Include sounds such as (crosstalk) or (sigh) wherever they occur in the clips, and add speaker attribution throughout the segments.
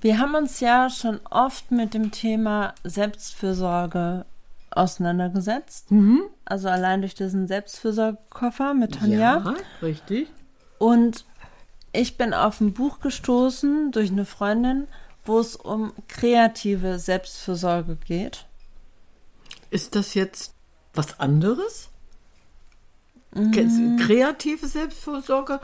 Speaker 1: Wir haben uns ja schon oft mit dem Thema Selbstfürsorge auseinandergesetzt. Also allein durch diesen Selbstfürsorgekoffer mit Tanja.
Speaker 2: Ja, richtig.
Speaker 1: Und ich bin auf ein Buch gestoßen durch eine Freundin, wo es um kreative Selbstfürsorge geht.
Speaker 2: Ist das jetzt was anderes?
Speaker 1: Mhm.
Speaker 2: Kreative Selbstvorsorge?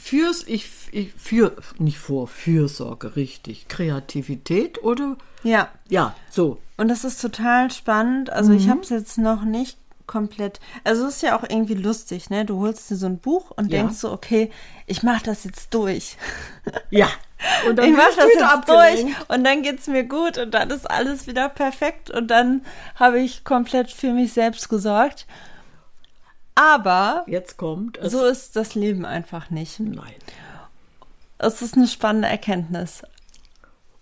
Speaker 2: Fürs, ich, ich, für, nicht vor, Fürsorge, richtig. Kreativität oder?
Speaker 1: Ja,
Speaker 2: Ja, so.
Speaker 1: und das ist total spannend. Also ich habe es jetzt noch nicht komplett. Also es ist ja auch irgendwie lustig, ne? Du holst dir so ein Buch und
Speaker 2: Ja.
Speaker 1: denkst so, okay, ich mache das jetzt durch.
Speaker 2: Ja. (laughs) Und
Speaker 1: ich mache das jetzt
Speaker 2: abgelenkt.
Speaker 1: durch und dann geht's mir gut und dann ist alles wieder perfekt und dann habe ich komplett für mich selbst gesorgt. Aber
Speaker 2: Jetzt kommt es.
Speaker 1: so ist das Leben einfach nicht.
Speaker 2: Nein.
Speaker 1: Es ist eine spannende Erkenntnis.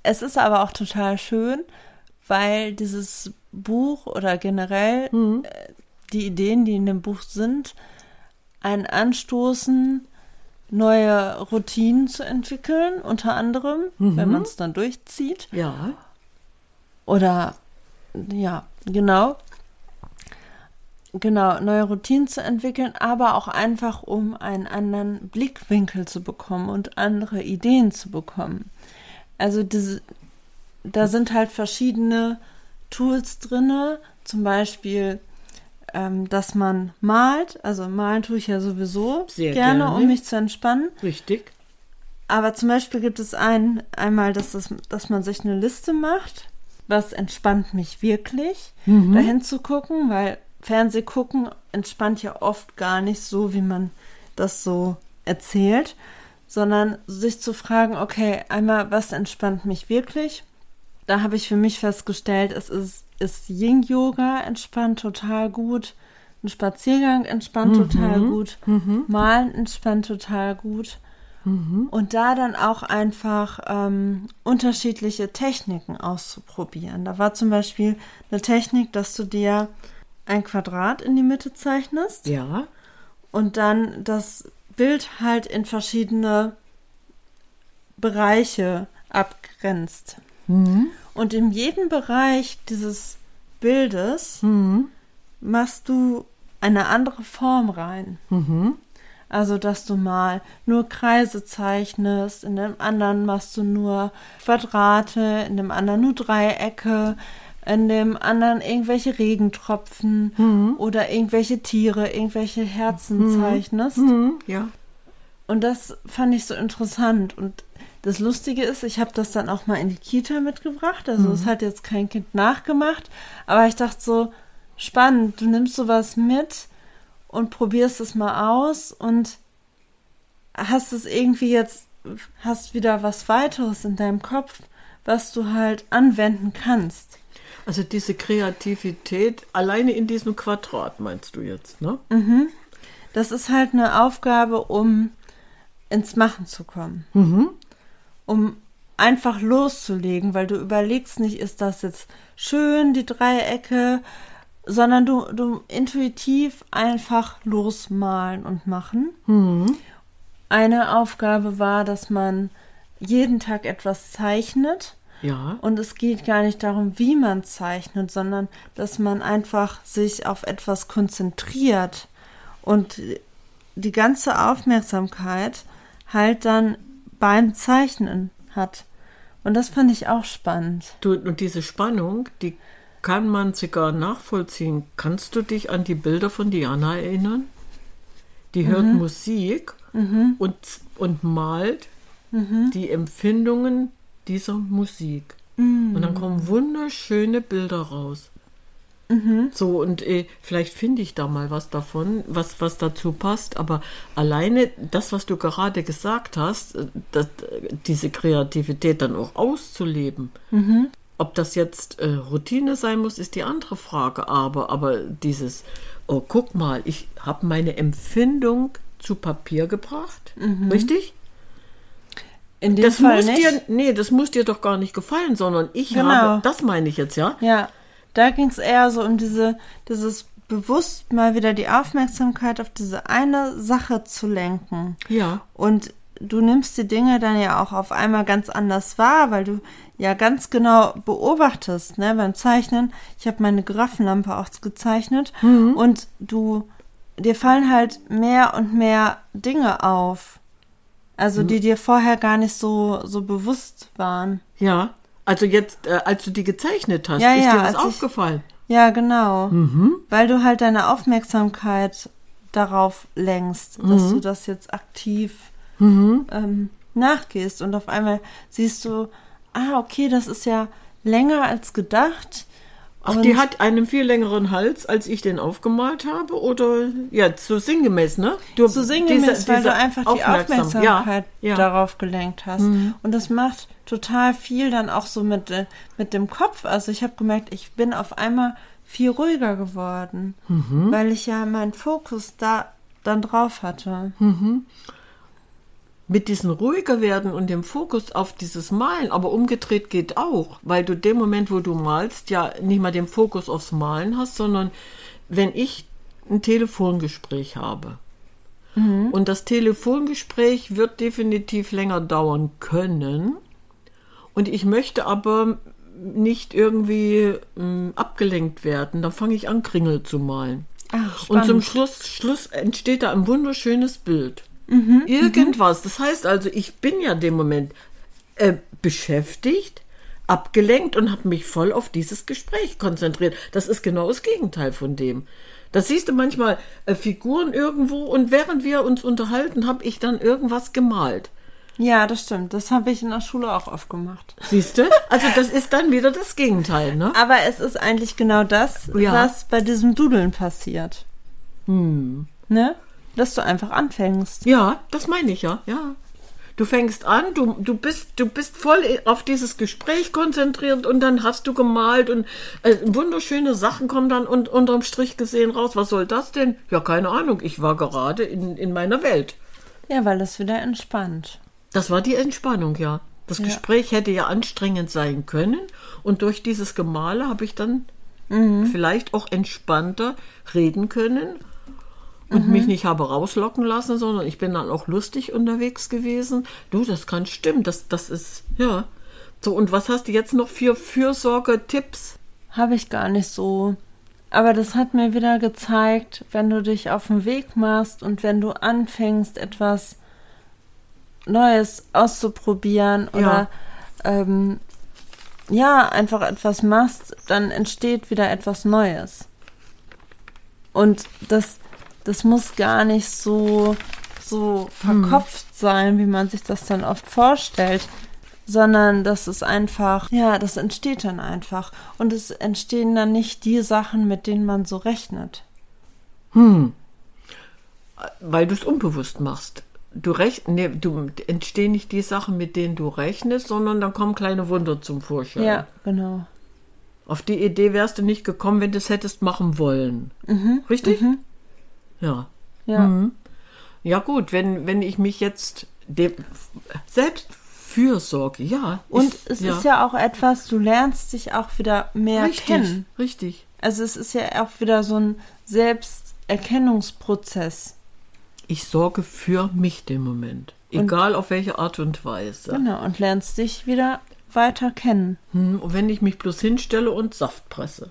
Speaker 1: Es ist aber auch total schön, weil dieses Buch oder generell äh, die Ideen, die in dem Buch sind, einen anstoßen, neue Routinen zu entwickeln, unter anderem, wenn man es dann durchzieht.
Speaker 2: Ja.
Speaker 1: Oder ja, genau. Genau, neue Routinen zu entwickeln, aber auch einfach, um einen anderen Blickwinkel zu bekommen und andere Ideen zu bekommen. Also diese, da sind halt verschiedene Tools drinne, zum Beispiel, ähm, dass man malt. Also malen tue ich ja sowieso
Speaker 2: Sehr
Speaker 1: gerne,
Speaker 2: gerne.
Speaker 1: um mich zu entspannen.
Speaker 2: Richtig.
Speaker 1: Aber zum Beispiel gibt es ein, einmal, dass, das, dass man sich eine Liste macht. Was entspannt mich wirklich, dahin zu gucken, weil Fernseh gucken entspannt ja oft gar nicht so, wie man das so erzählt, sondern sich zu fragen, okay, einmal, was entspannt mich wirklich? Da habe ich für mich festgestellt, es ist, ist Yin-Yoga entspannt total gut, ein Spaziergang entspannt total gut, Malen entspannt total gut. Und da dann auch einfach ähm, unterschiedliche Techniken auszuprobieren. Da war zum Beispiel eine Technik, dass du dir ein Quadrat in die Mitte zeichnest
Speaker 2: Ja.
Speaker 1: und dann das Bild halt in verschiedene Bereiche abgrenzt. Und in jedem Bereich dieses Bildes machst du eine andere Form rein. Also, dass du mal nur Kreise zeichnest, in dem anderen machst du nur Quadrate, in dem anderen nur Dreiecke, in dem anderen irgendwelche Regentropfen oder irgendwelche Tiere, irgendwelche Herzen zeichnest.
Speaker 2: Hm, ja.
Speaker 1: Und das fand ich so interessant. Und das Lustige ist, ich habe das dann auch mal in die Kita mitgebracht. Also es hat jetzt kein Kind nachgemacht. Aber ich dachte so, spannend, du nimmst sowas mit und probierst es mal aus und hast es irgendwie jetzt, hast wieder was weiteres in deinem Kopf, was du halt anwenden kannst.
Speaker 2: Also diese Kreativität alleine in diesem Quadrat meinst du jetzt, ne?
Speaker 1: Das ist halt eine Aufgabe, um ins Machen zu kommen. Um einfach loszulegen, weil du überlegst nicht, ist das jetzt schön, die Dreiecke, sondern du, du intuitiv einfach losmalen und machen. Eine Aufgabe war, dass man jeden Tag etwas zeichnet.
Speaker 2: Ja.
Speaker 1: Und es geht gar nicht darum, wie man zeichnet, sondern dass man einfach sich auf etwas konzentriert und die ganze Aufmerksamkeit halt dann beim Zeichnen hat. Und das fand ich auch spannend.
Speaker 2: Du, und diese Spannung, die kann man sogar nachvollziehen. Kannst du dich an die Bilder von Diana erinnern? Die hört Musik und, und malt die Empfindungen dieser Musik. Und dann kommen wunderschöne Bilder raus. So, und äh, vielleicht finde ich da mal was davon, was, was dazu passt. Aber alleine das, was du gerade gesagt hast, äh, das, äh, diese Kreativität dann auch auszuleben. Ob das jetzt äh, Routine sein muss, ist die andere Frage. Aber, aber dieses, oh, guck mal, ich habe meine Empfindung zu Papier gebracht. Richtig?
Speaker 1: In dem
Speaker 2: Das
Speaker 1: Fall
Speaker 2: muss
Speaker 1: nicht.
Speaker 2: dir, nee, das muss dir doch gar nicht gefallen, sondern ich
Speaker 1: Genau.
Speaker 2: habe, das meine ich jetzt, ja?
Speaker 1: Ja, da ging es eher so um diese, dieses bewusst mal wieder die Aufmerksamkeit auf diese eine Sache zu lenken.
Speaker 2: Ja.
Speaker 1: Und du nimmst die Dinge dann ja auch auf einmal ganz anders wahr, weil du ja ganz genau beobachtest, ne, beim Zeichnen. Ich habe meine Giraffenlampe auch gezeichnet und du, dir fallen halt mehr und mehr Dinge auf. Also die dir vorher gar nicht so, so bewusst waren.
Speaker 2: Ja. Also jetzt, äh, als du die gezeichnet hast,
Speaker 1: Ja,
Speaker 2: ist
Speaker 1: ja,
Speaker 2: dir was
Speaker 1: als ich-
Speaker 2: aufgefallen?
Speaker 1: Ja, genau. Weil du halt deine Aufmerksamkeit darauf lenkst, dass du das jetzt aktiv ähm, nachgehst und auf einmal siehst du, ah, okay, das ist ja länger als gedacht.
Speaker 2: Ach,
Speaker 1: Und-
Speaker 2: die hat einen viel längeren Hals, als ich den aufgemalt habe? Oder, ja, so sinngemäß, ne? Du,
Speaker 1: so sinngemäß,
Speaker 2: diese-
Speaker 1: weil
Speaker 2: diese
Speaker 1: du einfach die
Speaker 2: aufmerksam-
Speaker 1: Aufmerksamkeit
Speaker 2: ja, ja.
Speaker 1: darauf gelenkt hast. Und das macht total viel dann auch so mit, äh, mit dem Kopf. Also ich habe gemerkt, ich bin auf einmal viel ruhiger geworden, weil ich ja meinen Fokus da dann drauf hatte.
Speaker 2: Mit diesem ruhiger werden und dem Fokus auf dieses Malen, aber umgedreht geht auch, weil du dem Moment, wo du malst, ja nicht mal den Fokus aufs Malen hast, sondern wenn ich ein Telefongespräch habe und das Telefongespräch wird definitiv länger dauern können und ich möchte aber nicht irgendwie ähm, abgelenkt werden, dann fange ich an, Kringel zu malen.
Speaker 1: Ach,
Speaker 2: Und zum. Schluss, Schluss entsteht da ein wunderschönes Bild.
Speaker 1: Mhm,
Speaker 2: Irgendwas. Das heißt also, ich bin ja dem Moment äh, beschäftigt, abgelenkt und habe mich voll auf dieses Gespräch konzentriert. Das ist genau das Gegenteil von dem. Das siehst du manchmal äh, Figuren irgendwo und während wir uns unterhalten, habe ich dann irgendwas gemalt.
Speaker 1: Ja, das stimmt. Das habe ich in der Schule auch oft gemacht.
Speaker 2: Siehst du? Also das ist dann wieder das Gegenteil, ne?
Speaker 1: Aber es ist eigentlich genau das,
Speaker 2: Ja.
Speaker 1: was bei diesem Dudeln passiert.
Speaker 2: Hm.
Speaker 1: Ne? Dass du einfach anfängst.
Speaker 2: Ja, das meine ich ja, ja. Du fängst an, du, du, bist, du bist voll auf dieses Gespräch konzentriert und dann hast du gemalt und äh, wunderschöne Sachen kommen dann und, unterm Strich gesehen raus. Was soll das denn? Ja, keine Ahnung. Ich war gerade in, in meiner Welt.
Speaker 1: Ja, weil es wieder entspannt.
Speaker 2: Das war die Entspannung, ja. Das
Speaker 1: Ja.
Speaker 2: Gespräch hätte ja anstrengend sein können und durch dieses Gemale habe ich dann vielleicht auch entspannter reden können und mich nicht habe rauslocken lassen, sondern ich bin dann auch lustig unterwegs gewesen. Du, das kann stimmen, das, das ist, ja. So, und was hast du jetzt noch für Fürsorge-Tipps?
Speaker 1: Habe ich gar nicht so. Aber das hat mir wieder gezeigt, wenn du dich auf den Weg machst und wenn du anfängst, etwas Neues auszuprobieren oder ähm, ja, einfach etwas machst, dann entsteht wieder etwas Neues. Und das, das muss gar nicht so, so verkopft sein, wie man sich das dann oft vorstellt, sondern das ist einfach, ja, das entsteht dann einfach. Und es entstehen dann nicht die Sachen, mit denen man so rechnet.
Speaker 2: Weil du es unbewusst machst. Du rech nee, du entstehen nicht die Sachen, mit denen du rechnest, sondern dann kommen kleine Wunder zum Vorschein.
Speaker 1: Ja, genau.
Speaker 2: Auf die Idee wärst du nicht gekommen, wenn du es hättest machen wollen. Richtig? Ja.
Speaker 1: Ja.
Speaker 2: Ja, gut, wenn, wenn ich mich jetzt dem Selbstfürsorge, ja.
Speaker 1: Und es ist ja auch etwas, du lernst dich auch wieder mehr
Speaker 2: richtig,
Speaker 1: kennen.
Speaker 2: richtig.
Speaker 1: Also es ist ja auch wieder so ein Selbsterkennungsprozess.
Speaker 2: Ich sorge für mich den Moment. Egal auf welche Art und Weise.
Speaker 1: Genau, und lernst dich wieder weiter kennen.
Speaker 2: Hm, Und wenn ich mich bloß hinstelle und Saft presse,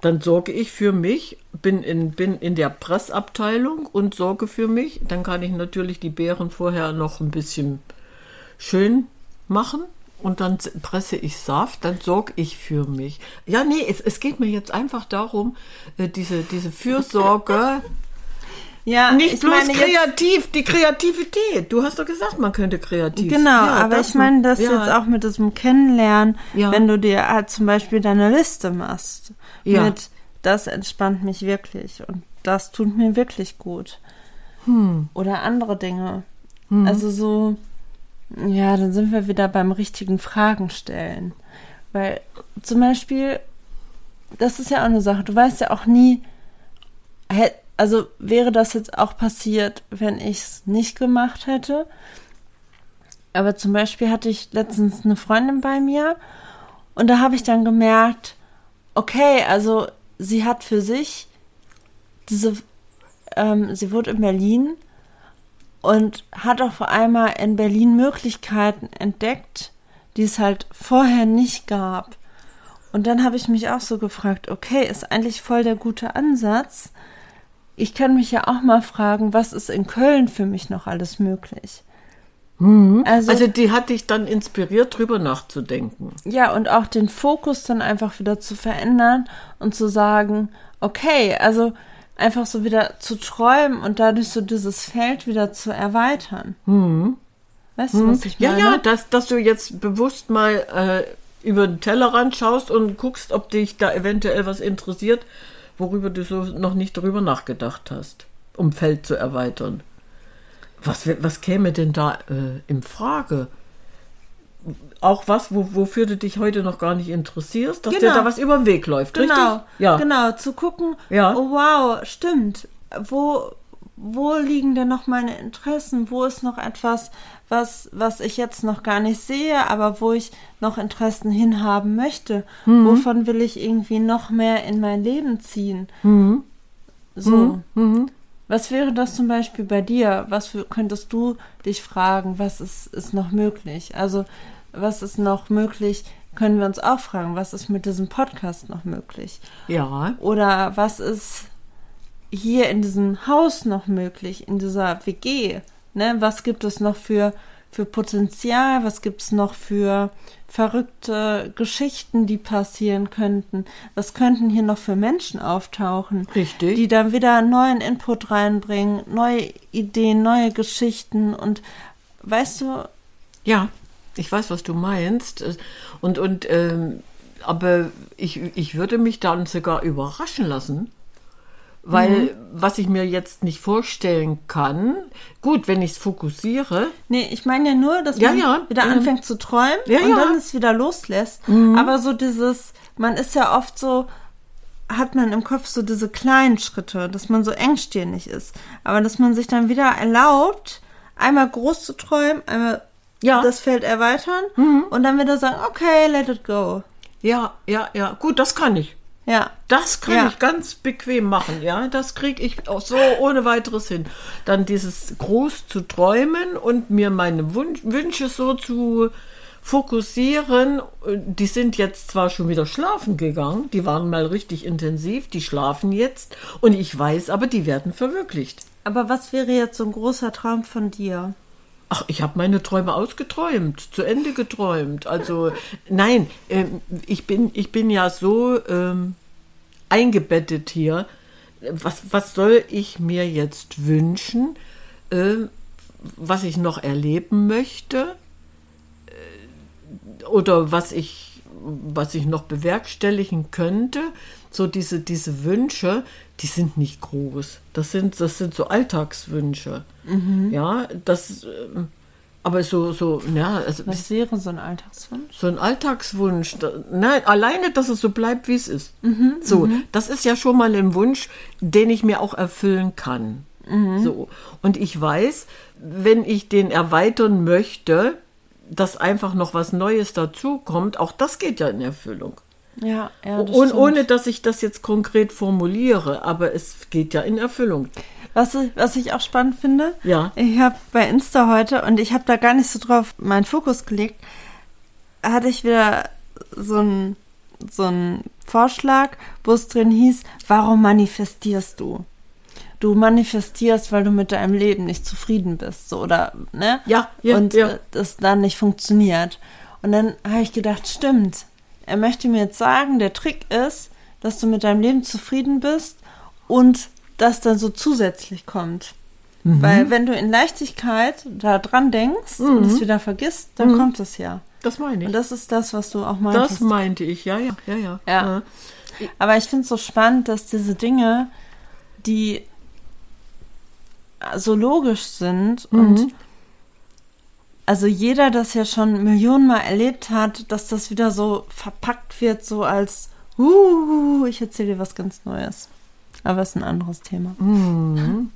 Speaker 2: dann sorge ich für mich, bin in, bin in der Pressabteilung und sorge für mich. Dann kann ich natürlich die Beeren vorher noch ein bisschen schön machen und dann presse ich Saft, dann sorge ich für mich. Ja, nee, es, es geht mir jetzt einfach darum, äh, diese, diese Fürsorge.
Speaker 1: Ja,
Speaker 2: Nicht
Speaker 1: ich
Speaker 2: bloß
Speaker 1: meine
Speaker 2: kreativ, die Kreativität. Du hast doch gesagt, man könnte kreativ.
Speaker 1: Genau,
Speaker 2: Ja,
Speaker 1: aber ich meine das
Speaker 2: ja.
Speaker 1: jetzt auch mit diesem Kennenlernen,
Speaker 2: Ja.
Speaker 1: wenn du dir halt zum Beispiel deine Liste machst.
Speaker 2: Ja.
Speaker 1: Mit das entspannt mich wirklich und das tut mir wirklich gut.
Speaker 2: Hm.
Speaker 1: Oder andere Dinge. Also so, ja, dann sind wir wieder beim richtigen Fragen stellen. Weil zum Beispiel, das ist ja auch eine Sache, du weißt ja auch nie, also wäre das jetzt auch passiert, wenn ich es nicht gemacht hätte. Aber zum Beispiel hatte ich letztens eine Freundin bei mir und da habe ich dann gemerkt, okay, also sie hat für sich diese, ähm, sie wohnt in Berlin und hat auf einmal in Berlin Möglichkeiten entdeckt, die es halt vorher nicht gab. Und dann habe ich mich auch so gefragt, okay, ist eigentlich voll der gute Ansatz. Ich kann mich ja auch mal fragen, was ist in Köln für mich noch alles möglich? Also,
Speaker 2: Also die hat dich dann inspiriert, drüber nachzudenken.
Speaker 1: ja, und auch den Fokus dann einfach wieder zu verändern und zu sagen, okay, also einfach so wieder zu träumen und dadurch so dieses Feld wieder zu erweitern. Weißt du, was ich
Speaker 2: Ja,
Speaker 1: meine?
Speaker 2: ja, dass, dass du jetzt bewusst mal äh, über den Tellerrand schaust und guckst, ob dich da eventuell was interessiert, worüber du so noch nicht drüber nachgedacht hast, um Feld zu erweitern. Was, was käme denn da äh, in Frage? Auch was, wo, wofür du dich heute noch gar nicht interessierst, dass dir
Speaker 1: Genau.
Speaker 2: da was über den Weg läuft,
Speaker 1: Genau,
Speaker 2: richtig? Ja.
Speaker 1: genau, zu gucken,
Speaker 2: Ja.
Speaker 1: oh wow, stimmt. Wo, wo liegen denn noch meine Interessen? Wo ist noch etwas, was, was ich jetzt noch gar nicht sehe, aber wo ich noch Interessen hinhaben möchte?
Speaker 2: Mhm.
Speaker 1: Wovon will ich irgendwie noch mehr in mein Leben ziehen?
Speaker 2: Mhm.
Speaker 1: So. Was wäre das zum Beispiel bei dir? Was für, könntest du dich fragen, was ist, ist noch möglich? Also, was ist noch möglich? Können wir uns auch fragen, was ist mit diesem Podcast noch möglich?
Speaker 2: Ja.
Speaker 1: Oder was ist hier in diesem Haus noch möglich, in dieser WG? Ne? Was gibt es noch für, für Potenzial? Was gibt es noch für verrückte Geschichten, die passieren könnten? Was könnten hier noch für Menschen auftauchen?
Speaker 2: Richtig.
Speaker 1: Die dann wieder neuen Input reinbringen, neue Ideen, neue Geschichten und weißt du,
Speaker 2: Ja, ich weiß, was du meinst. Und, und ähm, aber ich, ich würde mich dann sogar überraschen lassen. Weil,
Speaker 1: Mhm.
Speaker 2: was ich mir jetzt nicht vorstellen kann, gut, wenn ich es fokussiere,
Speaker 1: Nee, ich meine ja nur, dass
Speaker 2: Ja,
Speaker 1: man
Speaker 2: ja,
Speaker 1: wieder
Speaker 2: ähm,
Speaker 1: anfängt zu träumen
Speaker 2: ja,
Speaker 1: und.
Speaker 2: Mhm.
Speaker 1: dann es wieder loslässt. Aber so dieses, man ist ja oft so, hat man im Kopf so diese kleinen Schritte, dass man so engstirnig ist. Aber dass man sich dann wieder erlaubt, einmal groß zu träumen, einmal.
Speaker 2: Mhm.
Speaker 1: das Feld erweitern und dann wieder sagen, okay, let it go.
Speaker 2: ja, ja, ja, gut, das kann ich.
Speaker 1: Ja.
Speaker 2: Das kann
Speaker 1: Ja.
Speaker 2: ich ganz bequem machen, ja. Das kriege ich auch so ohne weiteres hin. Dann dieses groß zu träumen und mir meine Wunsch, Wünsche so zu fokussieren. Die sind jetzt zwar schon wieder schlafen gegangen, die waren mal richtig intensiv, die schlafen jetzt und ich weiß aber, die werden verwirklicht.
Speaker 1: Aber was wäre jetzt so ein großer Traum von dir?
Speaker 2: Ach, ich habe meine Träume ausgeträumt, zu Ende geträumt. Also nein, ähm, ich, bin, ich bin ja so ähm, eingebettet hier. Was, was soll ich mir jetzt wünschen, ähm, was ich noch erleben möchte? Äh, Oder was ich, was ich noch bewerkstelligen könnte? So diese, diese Wünsche, die sind nicht groß. Das sind, das sind so Alltagswünsche. Ja, das, ähm, aber so, so, ja, also
Speaker 1: Was wäre so ein Alltagswunsch?
Speaker 2: so ein Alltagswunsch. Da, nein, alleine, dass es so bleibt, wie es ist. so, das ist ja schon mal ein Wunsch, den ich mir auch erfüllen kann. So. Und ich weiß, wenn ich den erweitern möchte, dass einfach noch was Neues dazukommt, auch das geht ja in Erfüllung.
Speaker 1: Ja, ja. das
Speaker 2: Und ohne, dass ich das jetzt konkret formuliere, aber es geht ja in Erfüllung.
Speaker 1: Was, ich- was ich auch spannend finde,
Speaker 2: Ja.
Speaker 1: ich habe bei Insta heute, und ich habe da gar nicht so drauf meinen Fokus gelegt, hatte ich wieder so einen so einen Vorschlag, wo es drin hieß, warum manifestierst du? Du manifestierst, weil du mit deinem Leben nicht zufrieden bist, so oder ne?
Speaker 2: Ja, ja,
Speaker 1: und
Speaker 2: ja.
Speaker 1: äh, das dann nicht funktioniert. Und dann habe ich gedacht, stimmt. Er möchte mir jetzt sagen, der Trick ist, dass du mit deinem Leben zufrieden bist und das dann so zusätzlich kommt. Weil wenn du in Leichtigkeit da dran denkst und es wieder vergisst, dann kommt es ja.
Speaker 2: Das meine ich.
Speaker 1: Und das ist das, was du auch
Speaker 2: Das
Speaker 1: meintest.
Speaker 2: meinte ich, ja, ja, ja, ja.
Speaker 1: Ja. Aber ich finde es so spannend, dass diese Dinge, die so logisch sind und also jeder das ja schon Millionenmal erlebt hat, dass das wieder so verpackt wird, so als uh, ich erzähle dir was ganz Neues. Aber ist ein anderes Thema. (laughs)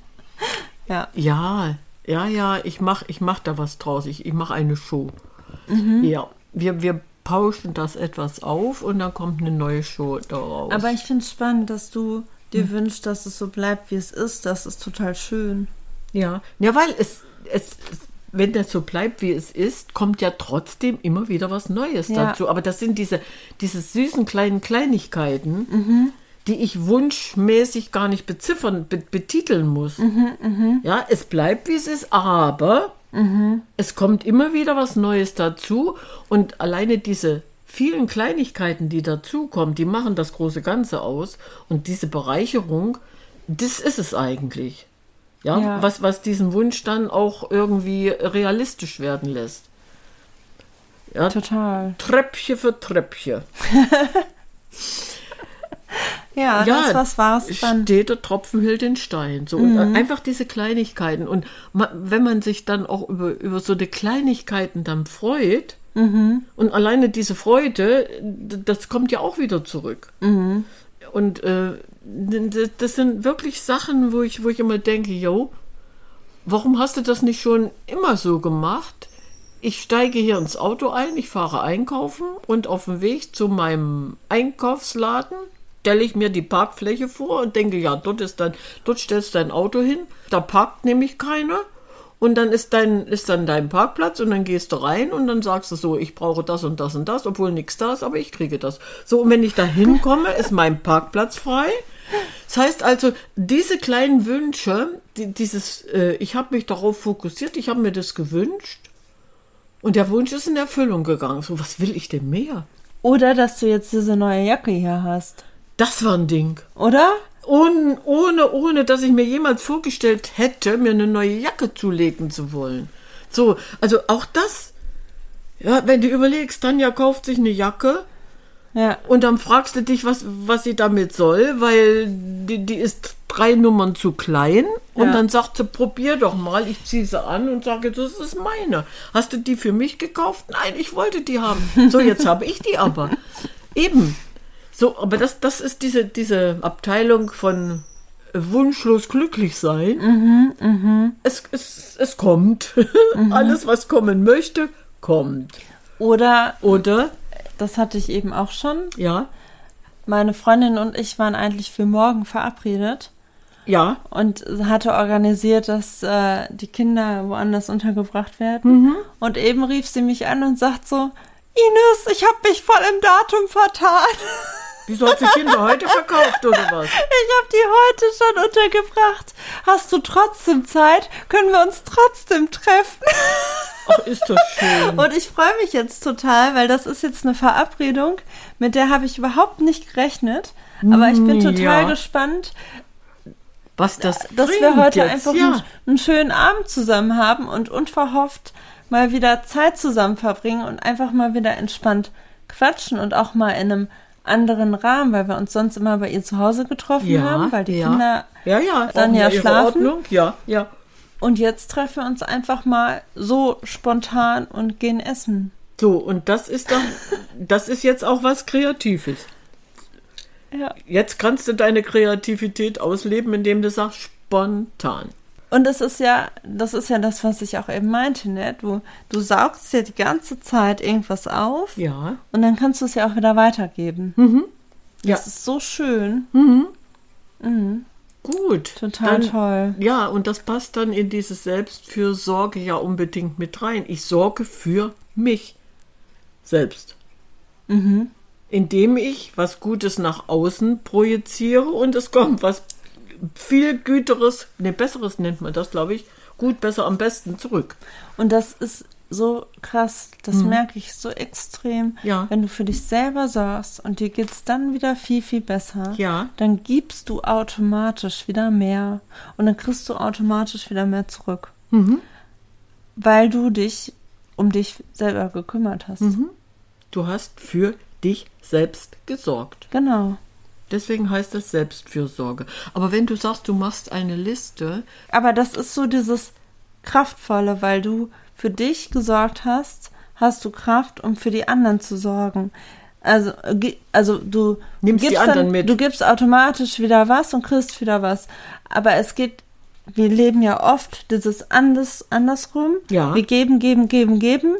Speaker 1: Ja.
Speaker 2: Ja, ja, ja, ich mach, ich mach da was draus. Ich, ich mache eine Show. Ja, wir, wir pauschen das etwas auf und dann kommt eine neue Show daraus.
Speaker 1: Aber ich finde es spannend, dass du dir wünschst, dass es so bleibt, wie es ist. Das ist total schön.
Speaker 2: ja, ja, weil es, es, wenn das so bleibt, wie es ist, kommt ja trotzdem immer wieder was Neues
Speaker 1: Ja.
Speaker 2: dazu. Aber das sind diese, diese süßen kleinen Kleinigkeiten, die ich wunschmäßig gar nicht beziffern, be betiteln muss. Ja, es bleibt, wie es ist, aber es kommt immer wieder was Neues dazu und alleine diese vielen Kleinigkeiten, die dazukommen, die machen das große Ganze aus und diese Bereicherung, das ist es eigentlich. Ja,
Speaker 1: Ja.
Speaker 2: Was, was diesen Wunsch dann auch irgendwie realistisch werden lässt. Ja,
Speaker 1: Total.
Speaker 2: Treppchen für Treppchen. (laughs)
Speaker 1: Ja, das was war's dann.
Speaker 2: steht der Tropfen hält den Stein. So, und einfach diese Kleinigkeiten. Und ma, wenn man sich dann auch über, über so die Kleinigkeiten dann freut, und alleine diese Freude, das kommt ja auch wieder zurück. Und äh, das sind wirklich Sachen, wo ich, wo ich immer denke, yo, warum hast du das nicht schon immer so gemacht? Ich steige hier ins Auto ein, ich fahre einkaufen und auf dem Weg zu meinem Einkaufsladen stelle ich mir die Parkfläche vor und denke, ja, dort ist dann, dort stellst du dein Auto hin, da parkt nämlich keiner und dann ist dein, ist dann dein Parkplatz und dann gehst du rein und dann sagst du so, ich brauche das und das und das, obwohl nichts da ist, aber ich kriege das. So, und wenn ich da hinkomme, ist mein Parkplatz frei. Das heißt also, diese kleinen Wünsche, die, dieses, äh, ich habe mich darauf fokussiert, ich habe mir das gewünscht und der Wunsch ist in Erfüllung gegangen. So, was will ich denn mehr?
Speaker 1: Oder dass du jetzt diese neue Jacke hier hast.
Speaker 2: Das war ein Ding.
Speaker 1: Oder?
Speaker 2: Ohne, ohne, ohne, dass ich mir jemals vorgestellt hätte, mir eine neue Jacke zulegen zu wollen. So, also auch das, ja, wenn du überlegst, Tanja kauft sich eine Jacke
Speaker 1: Ja.
Speaker 2: und dann fragst du dich, was, was sie damit soll, weil die, die ist drei Nummern zu klein und
Speaker 1: Ja.
Speaker 2: dann sagt sie, probier doch mal, ich ziehe sie an und sage, das ist meine. Hast du die für mich gekauft? Nein, ich wollte die haben. So, jetzt habe ich die aber. Eben. So, aber das, das ist diese, diese Abteilung von wunschlos glücklich sein. Es, es, es kommt. (laughs) Alles, was kommen möchte, kommt.
Speaker 1: Oder,
Speaker 2: Oder?
Speaker 1: das hatte ich eben auch schon,
Speaker 2: Ja.
Speaker 1: meine Freundin und ich waren eigentlich für morgen verabredet
Speaker 2: Ja.
Speaker 1: und hatte organisiert, dass äh, die Kinder woanders untergebracht werden. Und eben rief sie mich an und sagt so, Ines, ich habe mich voll im Datum vertan.
Speaker 2: Wieso hat sie Kinder heute verkauft oder was?
Speaker 1: Ich habe die heute schon untergebracht. Hast du trotzdem Zeit? Können wir uns trotzdem treffen?
Speaker 2: Ach, ist das schön.
Speaker 1: Und ich freue mich jetzt total, weil das ist jetzt eine Verabredung, mit der habe ich überhaupt nicht gerechnet. Aber ich bin total
Speaker 2: Ja.
Speaker 1: gespannt,
Speaker 2: Was das
Speaker 1: dass wir heute
Speaker 2: jetzt.
Speaker 1: einfach
Speaker 2: ja.
Speaker 1: einen, einen schönen Abend zusammen haben und unverhofft mal wieder Zeit zusammen verbringen und einfach mal wieder entspannt quatschen und auch mal in einem anderen Rahmen, weil wir uns sonst immer bei ihr zu Hause getroffen
Speaker 2: ja,
Speaker 1: haben, weil die
Speaker 2: ja.
Speaker 1: Kinder
Speaker 2: ja, ja,
Speaker 1: dann ja schlafen.
Speaker 2: Ordnung. Ja, ja.
Speaker 1: und jetzt treffen wir uns einfach mal so spontan und gehen essen.
Speaker 2: So, und das ist dann, das ist jetzt auch was Kreatives.
Speaker 1: Ja.
Speaker 2: Jetzt kannst du deine Kreativität ausleben, indem du sagst, spontan.
Speaker 1: Und das ist ja, das ist ja das, was ich auch eben meinte, ne? Du, du saugst ja die ganze Zeit irgendwas auf
Speaker 2: Ja.
Speaker 1: und dann kannst du es ja auch wieder weitergeben.
Speaker 2: Ja.
Speaker 1: Das ist so schön.
Speaker 2: Gut.
Speaker 1: Total
Speaker 2: dann,
Speaker 1: toll.
Speaker 2: Ja, und das passt dann in diese Selbstfürsorge ja unbedingt mit rein. Ich sorge für mich selbst.
Speaker 1: Mhm.
Speaker 2: Indem ich was Gutes nach außen projiziere und es kommt was viel Güteres, ne, Besseres nennt man das, glaube ich, gut, besser, am besten zurück.
Speaker 1: Und das ist so krass, das merke ich so extrem.
Speaker 2: Mhm. Ja.
Speaker 1: Wenn du für dich selber sorgst und dir geht's dann wieder viel, viel besser,
Speaker 2: Ja.
Speaker 1: dann gibst du automatisch wieder mehr und dann kriegst du automatisch wieder mehr zurück.
Speaker 2: Mhm.
Speaker 1: Weil du dich um dich selber gekümmert hast.
Speaker 2: Mhm. Du hast für dich selbst gesorgt.
Speaker 1: Genau.
Speaker 2: Deswegen heißt es Selbstfürsorge. Aber wenn du sagst, du machst eine Liste,
Speaker 1: Aber das ist so dieses Kraftvolle, weil du für dich gesorgt hast, hast du Kraft, um für die anderen zu sorgen. Also, also du
Speaker 2: Nimmst die
Speaker 1: gibst
Speaker 2: anderen
Speaker 1: dann,
Speaker 2: mit.
Speaker 1: du gibst automatisch wieder was und kriegst wieder was. Aber es geht, wir leben ja oft dieses anders, andersrum.
Speaker 2: Ja. Mhm.
Speaker 1: Wir geben, geben, geben, geben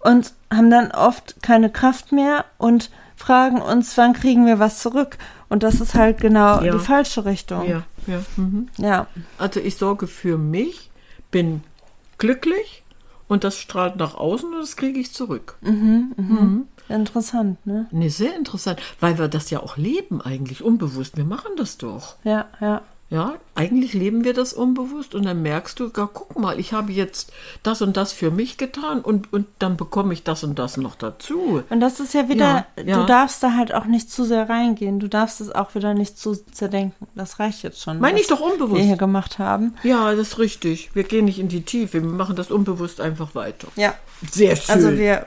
Speaker 1: und haben dann oft keine Kraft mehr und fragen uns, wann kriegen wir was zurück? Und das ist halt genau
Speaker 2: Ja.
Speaker 1: die falsche Richtung.
Speaker 2: ja, ja. Mhm.
Speaker 1: ja.
Speaker 2: Also ich sorge für mich, bin glücklich und das strahlt nach außen und das kriege ich zurück.
Speaker 1: Interessant, ne?
Speaker 2: Nee, sehr interessant, weil wir das ja auch leben eigentlich unbewusst. Wir machen das doch.
Speaker 1: Ja, ja.
Speaker 2: Ja, eigentlich leben wir das unbewusst und dann merkst du, ja, guck mal, ich habe jetzt das und das für mich getan und, und dann bekomme ich das und das noch dazu.
Speaker 1: Und das ist ja wieder,
Speaker 2: Ja, ja.
Speaker 1: du darfst da halt auch nicht zu sehr reingehen. Du darfst es auch wieder nicht zu zerdenken. Das reicht jetzt schon.
Speaker 2: Meine ich doch unbewusst.
Speaker 1: Wir hier gemacht haben.
Speaker 2: Ja, das ist richtig. Wir gehen nicht in die Tiefe, wir machen das unbewusst einfach weiter.
Speaker 1: Ja.
Speaker 2: Sehr schön.
Speaker 1: Also wir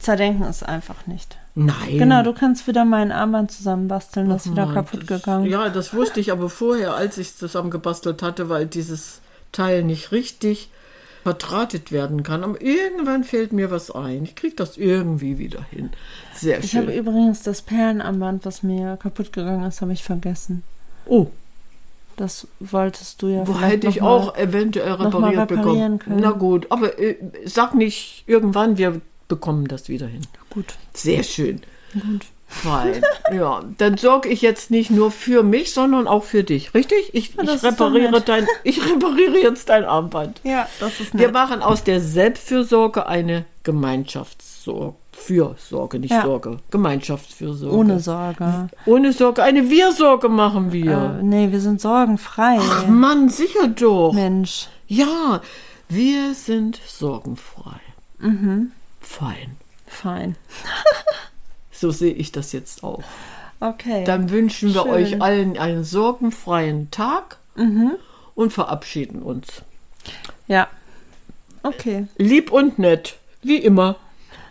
Speaker 1: zerdenken es einfach nicht.
Speaker 2: Nein.
Speaker 1: Genau, du kannst wieder mein Armband zusammenbasteln, das ist wieder
Speaker 2: Mann,
Speaker 1: kaputt
Speaker 2: das-
Speaker 1: gegangen.
Speaker 2: Ja, das wusste ich aber vorher, als ich es zusammengebastelt hatte, weil dieses Teil nicht richtig verdrahtet werden kann. Aber irgendwann fällt mir was ein. Ich kriege das irgendwie wieder hin. Sehr
Speaker 1: Ich habe
Speaker 2: schön.
Speaker 1: übrigens das Perlenarmband, was mir kaputt gegangen ist, habe ich vergessen.
Speaker 2: Oh,
Speaker 1: Das wolltest du ja
Speaker 2: wo hätte ich auch eventuell repariert
Speaker 1: reparieren
Speaker 2: bekommen.
Speaker 1: können.
Speaker 2: Na gut, aber äh, sag nicht irgendwann, wir bekommen das wieder hin.
Speaker 1: Gut.
Speaker 2: Sehr schön.
Speaker 1: Gut.
Speaker 2: Fein. ja, dann sorge ich jetzt nicht nur für mich, sondern auch für dich. Richtig? Ich,
Speaker 1: das
Speaker 2: ich repariere dein, ich repariere jetzt dein Armband.
Speaker 1: Ja, das ist
Speaker 2: Wir
Speaker 1: nett.
Speaker 2: machen aus der Selbstfürsorge eine Gemeinschaftssorge. Fürsorge, nicht
Speaker 1: Ja.
Speaker 2: Sorge. Gemeinschaftsfürsorge.
Speaker 1: Ohne Sorge.
Speaker 2: Ohne Sorge. Eine Wir-Sorge machen wir.
Speaker 1: Äh, nee, wir sind sorgenfrei.
Speaker 2: Ach Mann, sicher doch.
Speaker 1: Mensch.
Speaker 2: Ja, wir sind sorgenfrei.
Speaker 1: Mhm.
Speaker 2: Fein.
Speaker 1: Fein. (laughs)
Speaker 2: So sehe ich das jetzt auch.
Speaker 1: Okay.
Speaker 2: Dann wünschen wir
Speaker 1: Schön.
Speaker 2: euch allen einen sorgenfreien Tag und verabschieden uns.
Speaker 1: ja. Okay.
Speaker 2: Lieb und nett, wie immer.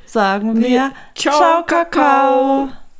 Speaker 1: Sagen wir
Speaker 2: Ciao,
Speaker 1: Ciao,
Speaker 2: Kakao.
Speaker 1: Kakao.